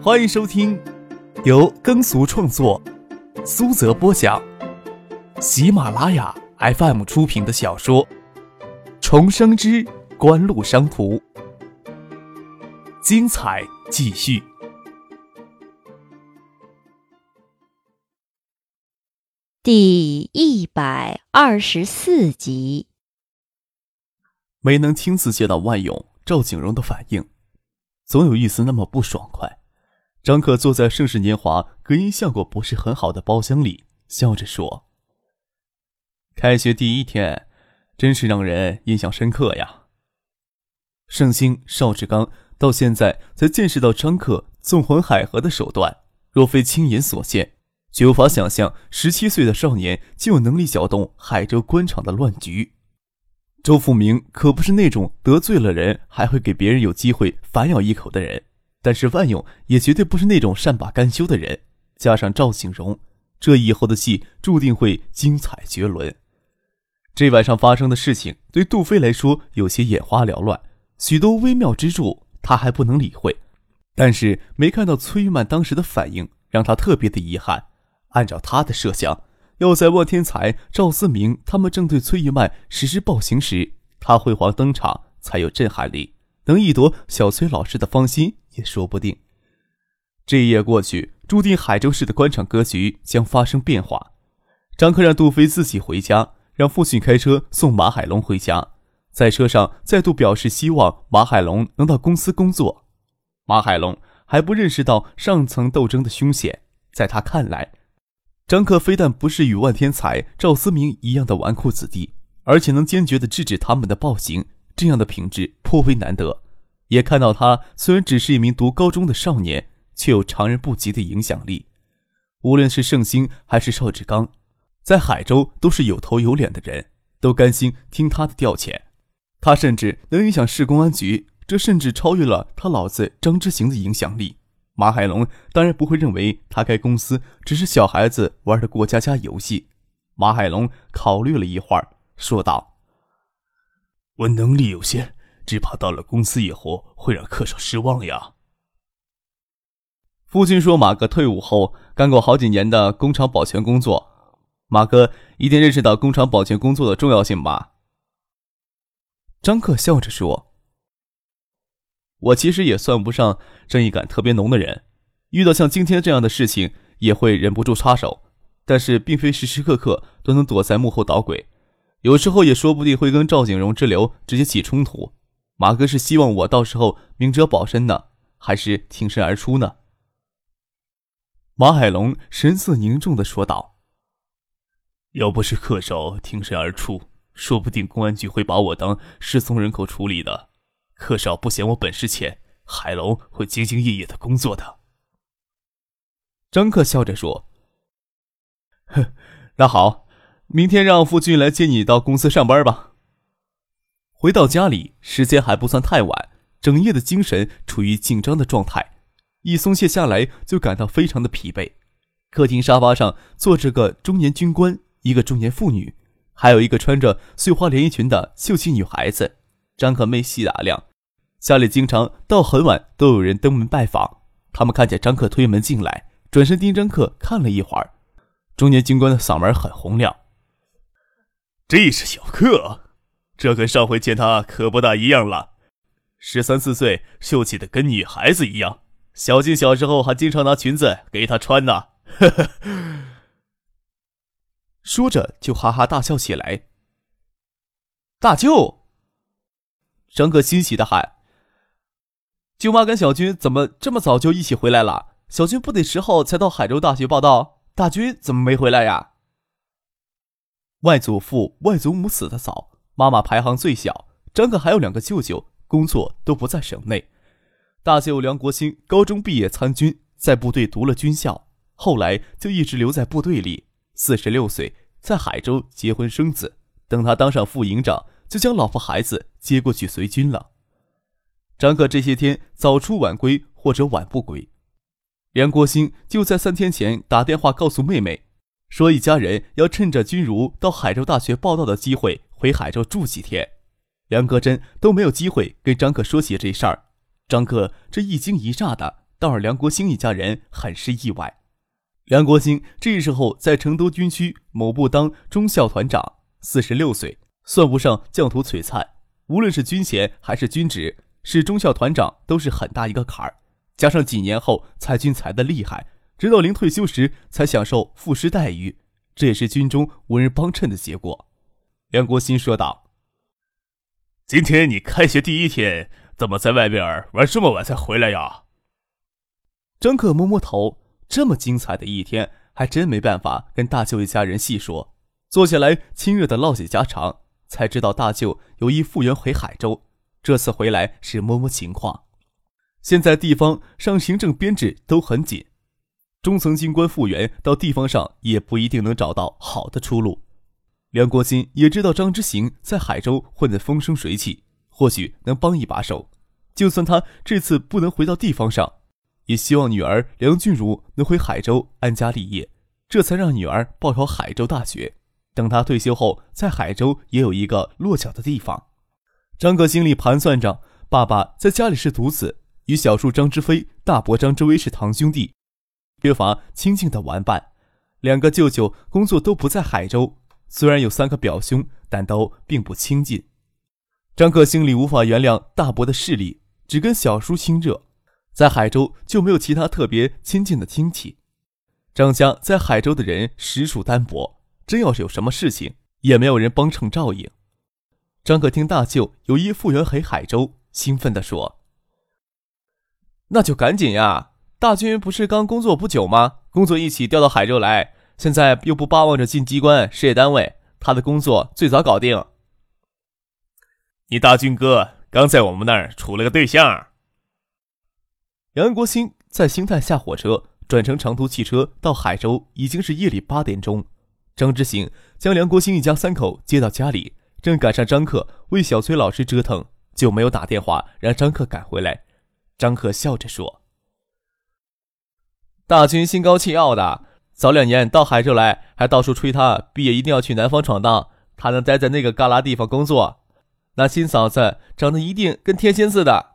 欢迎收听由耕俗创作、苏泽播讲、喜马拉雅 FM 出品的小说《重生之官路商途》，精彩继续，第一百二十四集。没能亲自见到万勇、赵景荣的反应，总有一丝那么不爽快。张可坐在盛世年华隔音效果不是很好的包厢里，笑着说：“开学第一天，真是让人印象深刻呀。”盛兴、邵志刚到现在才见识到张克纵横海河的手段，若非亲眼所见，绝无法想象十七岁的少年就有能力搅动海州官场的乱局。周富明可不是那种得罪了人还会给别人有机会反咬一口的人，但是万勇也绝对不是那种善罢甘休的人。加上赵景荣，这以后的戏注定会精彩绝伦。这晚上发生的事情对杜飞来说有些眼花缭乱，许多微妙之处他还不能理会，但是没看到崔玉曼当时的反应，让他特别的遗憾。按照他的设想。要在万天才、赵思明他们正对崔玉曼实施暴行时，他辉煌登场才有震撼力，能一夺小崔老师的芳心也说不定。这一夜过去，注定海州市的官场格局将发生变化。张克让杜飞自己回家，让父亲开车送马海龙回家，在车上再度表示希望马海龙能到公司工作。马海龙还不认识到上层斗争的凶险，在他看来。张克非但不是与万天才、赵思明一样的纨绔子弟，而且能坚决地制止他们的暴行，这样的品质颇为难得。也看到他虽然只是一名读高中的少年，却有常人不及的影响力。无论是盛兴还是邵志刚，在海州都是有头有脸的人，都甘心听他的调遣。他甚至能影响市公安局，这甚至超越了他老子张之行的影响力。马海龙当然不会认为他开公司只是小孩子玩的过家家游戏。马海龙考虑了一会儿，说道：“我能力有限，只怕到了公司以后会让客少失望呀。”父亲说：“马哥退伍后干过好几年的工厂保全工作，马哥一定认识到工厂保全工作的重要性吧？”张克笑着说。我其实也算不上正义感特别浓的人，遇到像今天这样的事情也会忍不住插手，但是并非时时刻刻都能躲在幕后捣鬼，有时候也说不定会跟赵景荣之流直接起冲突。马哥是希望我到时候明哲保身呢，还是挺身而出呢？马海龙神色凝重的说道：“要不是客少挺身而出，说不定公安局会把我当失踪人口处理的。”客少不嫌我本事浅，海龙会兢兢业业的工作的。张克笑着说：“ 哼，那好，明天让夫君来接你到公司上班吧。”回到家里，时间还不算太晚，整夜的精神处于紧张的状态，一松懈下来就感到非常的疲惫。客厅沙发上坐着个中年军官，一个中年妇女，还有一个穿着碎花连衣裙的秀气女孩子。张克没细打量。家里经常到很晚都有人登门拜访，他们看见张克推门进来，转身盯张克看了一会儿。中年军官的嗓门很洪亮：“这是小克，这跟上回见他可不大一样了，十三四岁，秀气的跟女孩子一样。小静小时候还经常拿裙子给他穿呢。”呵呵，说着就哈哈大笑起来。大舅，张哥欣喜的喊。舅妈跟小军怎么这么早就一起回来了？小军不得十号才到海州大学报道，大军怎么没回来呀？外祖父、外祖母死的早，妈妈排行最小。张可还有两个舅舅，工作都不在省内。大舅梁国兴高中毕业参军，在部队读了军校，后来就一直留在部队里。四十六岁在海州结婚生子，等他当上副营长，就将老婆孩子接过去随军了。张克这些天早出晚归或者晚不归，梁国兴就在三天前打电话告诉妹妹，说一家人要趁着君如到海州大学报道的机会回海州住几天。梁格真都没有机会跟张克说起这事儿，张克这一惊一乍的，倒让梁国兴一家人很是意外。梁国兴这时候在成都军区某部当中校团长，四十六岁，算不上将图璀璨，无论是军衔还是军职，是中校团长都是很大一个坎儿。加上几年后裁军裁的厉害，直到临退休时才享受副师待遇，这也是军中无人帮衬的结果。梁国新说道：“今天你开学第一天，怎么在外边玩这么晚才回来呀？”张克摸摸头，这么精彩的一天，还真没办法跟大舅一家人细说。坐下来亲热的唠起家常，才知道大舅有意复员回海州，这次回来是摸摸情况。现在地方上行政编制都很紧，中层军官复员到地方上也不一定能找到好的出路。梁国新也知道张之行在海州混得风生水起，或许能帮一把手。就算他这次不能回到地方上，也希望女儿梁俊茹能回海州安家立业，这才让女儿报考海州大学。等他退休后，在海州也有一个落脚的地方。张克心里盘算着，爸爸在家里是独子。与小叔张之飞、大伯张之威是堂兄弟，缺乏亲近的玩伴。两个舅舅工作都不在海州，虽然有三个表兄，但都并不亲近。张克心里无法原谅大伯的势力，只跟小叔亲热，在海州就没有其他特别亲近的亲戚。张家在海州的人实属单薄，真要是有什么事情，也没有人帮衬照应。张克听大舅有意复员回海州，兴奋地说。那就赶紧呀！大军不是刚工作不久吗？工作一起调到海州来，现在又不巴望着进机关事业单位，他的工作最早搞定。你大军哥刚在我们那儿处了个对象。杨国兴在兴泰下火车，转乘长途汽车到海州，已经是夜里八点钟。张之行将梁国兴一家三口接到家里，正赶上张克为小崔老师折腾，就没有打电话让张克赶回来。张克笑着说：“大军心高气傲的，早两年到海州来，还到处吹他毕业一定要去南方闯荡。他能待在那个旮旯地方工作，那新嫂子长得一定跟天仙似的。”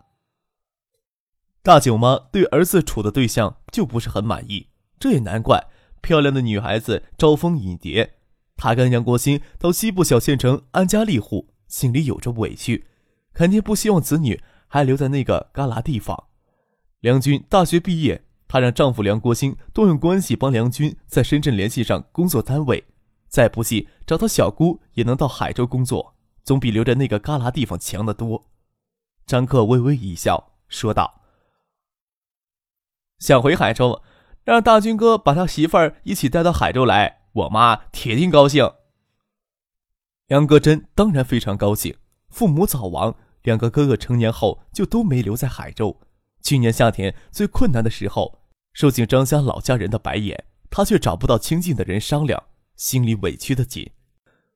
大舅妈对儿子处的对象就不是很满意，这也难怪。漂亮的女孩子招蜂引蝶，他跟杨国兴到西部小县城安家立户，心里有着委屈，肯定不希望子女。还留在那个旮旯地方。梁军大学毕业，她让丈夫梁国兴动用关系帮梁军在深圳联系上工作单位，再不济找到小姑也能到海州工作，总比留在那个旮旯地方强得多。张克微微一笑，说道：“想回海州，让大军哥把他媳妇儿一起带到海州来，我妈铁定高兴。”杨格真当然非常高兴，父母早亡。两个哥哥成年后就都没留在海州。去年夏天最困难的时候，受尽张家老家人的白眼，他却找不到亲近的人商量，心里委屈的紧。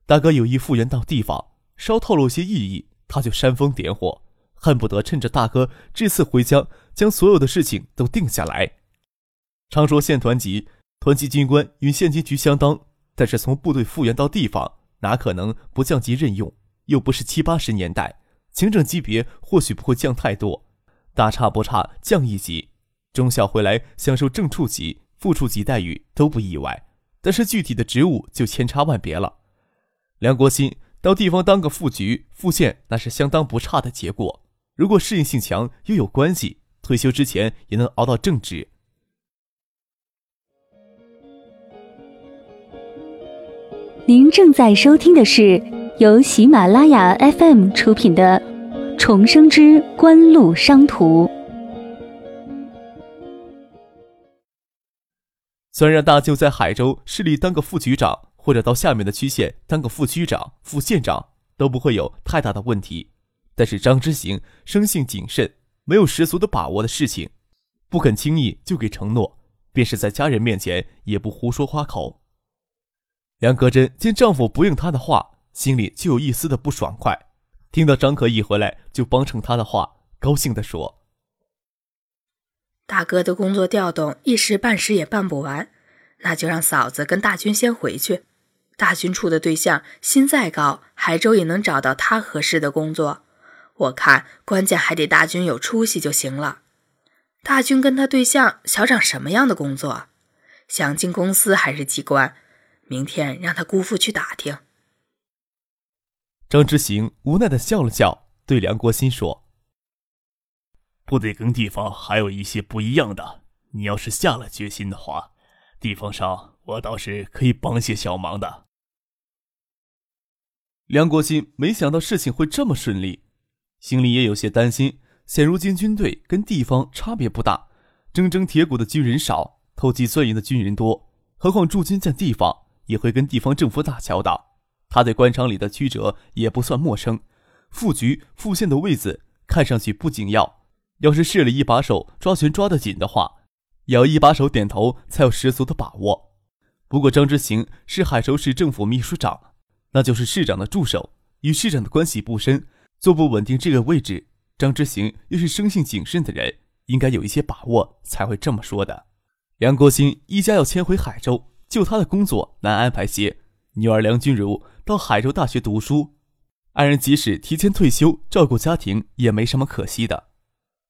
大哥有意复原到地方，稍透露些异议，他就煽风点火，恨不得趁着大哥这次回家，将所有的事情都定下来。常说县团级，团级军官与县级局相当，但是从部队复员到地方，哪可能不降级任用？又不是七八十年代。行政级别或许不会降太多，大差不差降一级，中校回来享受正处级、副处级待遇都不意外。但是具体的职务就千差万别了。梁国新到地方当个副局、副县，那是相当不差的结果。如果适应性强又有关系，退休之前也能熬到正职。您正在收听的是。由喜马拉雅 FM 出品的《重生之官路商途》，虽然让大舅在海州市里当个副局长，或者到下面的区县当个副区长、副县长，都不会有太大的问题。但是张之行生性谨慎，没有十足的把握的事情，不肯轻易就给承诺，便是在家人面前也不胡说花口。梁格珍见丈夫不应她的话。心里就有一丝的不爽快，听到张可一回来就帮衬他的话，高兴地说：“大哥的工作调动一时半时也办不完，那就让嫂子跟大军先回去。大军处的对象心再高，海州也能找到他合适的工作。我看关键还得大军有出息就行了。”大军跟他对象想找什么样的工作？想进公司还是机关？明天让他姑父去打听。张之行无奈的笑了笑，对梁国新说：“部队跟地方还有一些不一样的，你要是下了决心的话，地方上我倒是可以帮些小忙的。”梁国新没想到事情会这么顺利，心里也有些担心。现如今军队跟地方差别不大，铮铮铁骨的军人少，投机钻营的军人多，何况驻军在地方。也会跟地方政府打交道，他对官场里的曲折也不算陌生。副局、副县的位子看上去不紧要，要是市里一把手抓权抓得紧的话，也要一把手点头才有十足的把握。不过张之行是海州市政府秘书长，那就是市长的助手，与市长的关系不深，坐不稳定这个位置。张之行又是生性谨慎的人，应该有一些把握才会这么说的。梁国兴一家要迁回海州。就他的工作难安排些，女儿梁君如到海州大学读书，二人即使提前退休照顾家庭也没什么可惜的。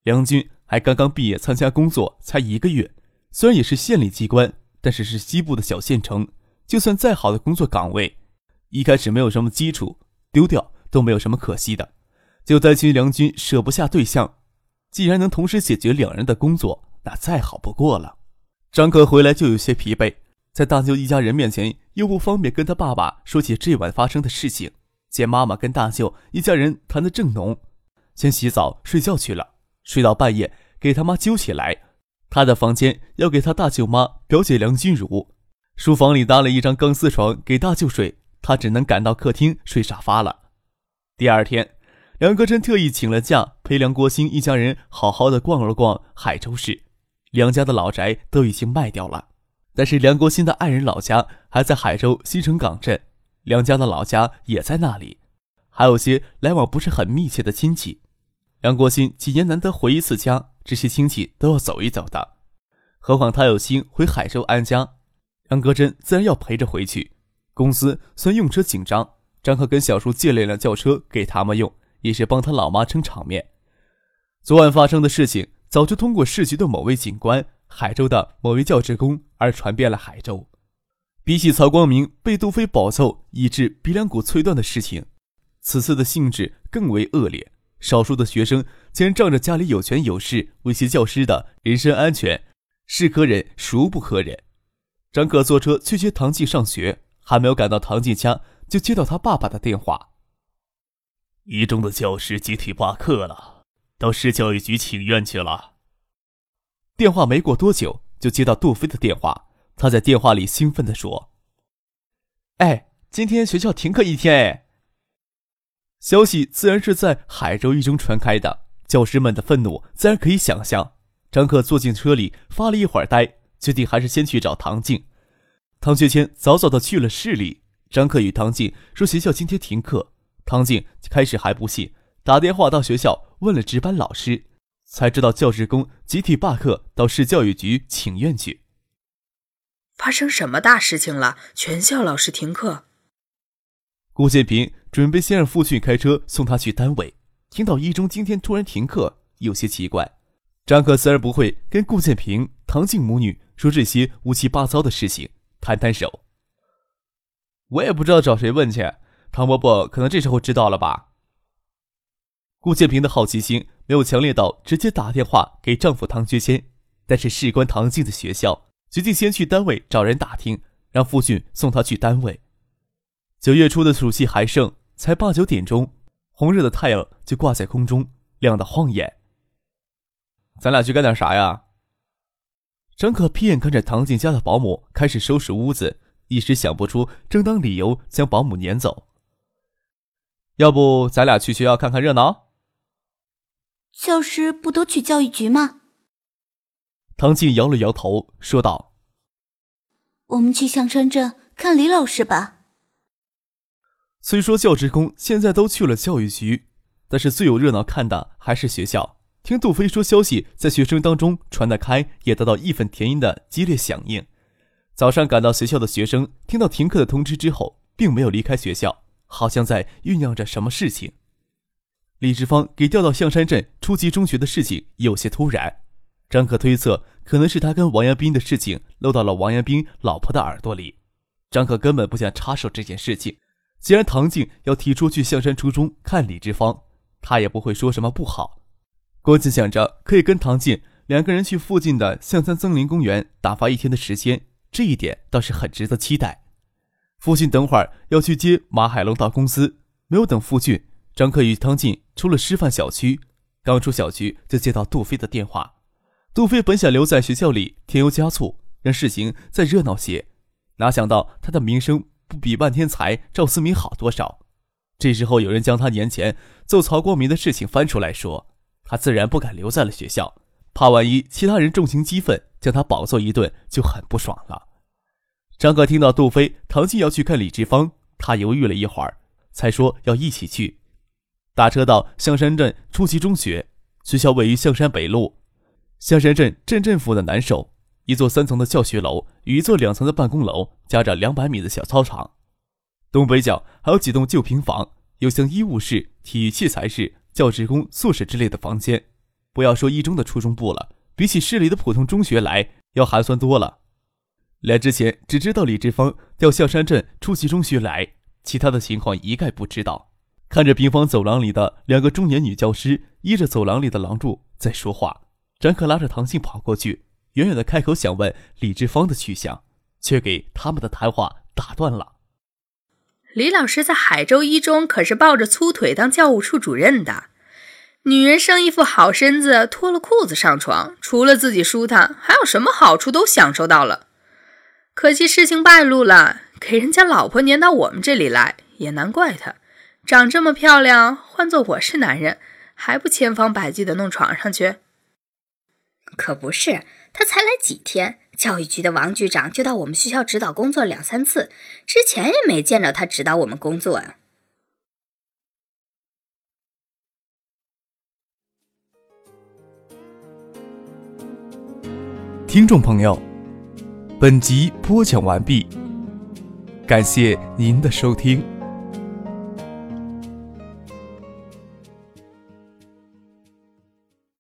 梁军还刚刚毕业参加工作才一个月，虽然也是县里机关，但是是西部的小县城，就算再好的工作岗位，一开始没有什么基础，丢掉都没有什么可惜的。就担心梁军舍不下对象，既然能同时解决两人的工作，那再好不过了。张可回来就有些疲惫。在大舅一家人面前，又不方便跟他爸爸说起这晚发生的事情。见妈妈跟大舅一家人谈得正浓，先洗澡睡觉去了。睡到半夜，给他妈揪起来。他的房间要给他大舅妈表姐梁君如，书房里搭了一张钢丝床给大舅睡，他只能赶到客厅睡沙发了。第二天，梁国珍特意请了假，陪梁国兴一家人好好的逛了逛海州市。梁家的老宅都已经卖掉了。但是梁国新的爱人老家还在海州西城港镇，梁家的老家也在那里，还有些来往不是很密切的亲戚。梁国新几年难得回一次家，这些亲戚都要走一走的。何况他有心回海州安家，杨国珍自然要陪着回去。公司虽用车紧张，张克跟小叔借了一辆轿车给他们用，也是帮他老妈撑场面。昨晚发生的事情，早就通过市局的某位警官。海州的某位教职工而传遍了海州。比起曹光明被杜飞暴揍以致鼻梁骨脆断的事情，此次的性质更为恶劣。少数的学生竟然仗着家里有权有势威胁教师的人身安全，是可忍孰不可忍？张可坐车去接唐静上学，还没有赶到唐静家，就接到他爸爸的电话：一中的教师集体罢课了，到市教育局请愿去了。电话没过多久，就接到杜飞的电话。他在电话里兴奋地说：“哎，今天学校停课一天哎！”消息自然是在海州一中传开的，教师们的愤怒自然可以想象。张克坐进车里发了一会儿呆，决定还是先去找唐静。唐学谦早早的去了市里。张克与唐静说学校今天停课，唐静开始还不信，打电话到学校问了值班老师。才知道教职工集体罢课，到市教育局请愿去。发生什么大事情了？全校老师停课。顾建平准备先让父亲开车送他去单位，听到一中今天突然停课，有些奇怪。张可自然不会跟顾建平、唐静母女说这些乌七八糟的事情，摊摊手。我也不知道找谁问去，唐伯伯可能这时候知道了吧。顾建平的好奇心。没有强烈到直接打电话给丈夫唐学谦，但是事关唐静的学校，决定先去单位找人打听，让父亲送她去单位。九月初的暑气还盛，才八九点钟，红热的太阳就挂在空中，亮得晃眼。咱俩去干点啥呀？张可屁眼看着唐静家的保姆开始收拾屋子，一时想不出正当理由将保姆撵走。要不咱俩去学校看看热闹？教师不都去教育局吗？唐静摇了摇头，说道：“我们去象山镇看李老师吧。”虽说教职工现在都去了教育局，但是最有热闹看的还是学校。听杜飞说，消息在学生当中传得开，也得到义愤填膺的激烈响应。早上赶到学校的学生听到停课的通知之后，并没有离开学校，好像在酝酿着什么事情。李志芳给调到象山镇初级中学的事情有些突然，张可推测，可能是他跟王阳斌的事情漏到了王阳斌老婆的耳朵里。张可根本不想插手这件事情。既然唐静要提出去象山初中看李志芳，他也不会说什么不好。郭靖想着可以跟唐静两个人去附近的象山森林公园打发一天的时间，这一点倒是很值得期待。父亲等会儿要去接马海龙到公司，没有等父亲，张克与汤静出了师范小区。刚出小区就接到杜飞的电话。杜飞本想留在学校里添油加醋，让事情再热闹些，哪想到他的名声不比万天才赵思明好多少。这时候有人将他年前揍曹光明的事情翻出来说，他自然不敢留在了学校，怕万一其他人重情激愤将他暴揍一顿，就很不爽了。张可听到杜飞、唐静要去看李志芳，他犹豫了一会儿，才说要一起去。打车到象山镇初级中学，学校位于象山北路。象山镇镇政府的南首，一座三层的教学楼与一座两层的办公楼，夹着两百米的小操场。东北角还有几栋旧平房，有像医务室、体育器材室、教职工宿舍之类的房间。不要说一中的初中部了，比起市里的普通中学来，要寒酸多了。来之前只知道李志芳调象山镇初级中学来，其他的情况一概不知道。看着平房走廊里的两个中年女教师依着走廊里的廊柱在说话，张可拉着唐静跑过去，远远的开口想问李志芳的去向，却给他们的谈话打断了。李老师在海州一中可是抱着粗腿当教务处主任的，女人生一副好身子，脱了裤子上床，除了自己舒坦，还有什么好处都享受到了。可惜事情败露了，给人家老婆撵到我们这里来，也难怪他，长这么漂亮，换做我是男人，还不千方百计的弄床上去？可不是，他才来几天，教育局的王局长就到我们学校指导工作两三次，之前也没见着他指导我们工作呀。听众朋友。本集播讲完毕，感谢您的收听。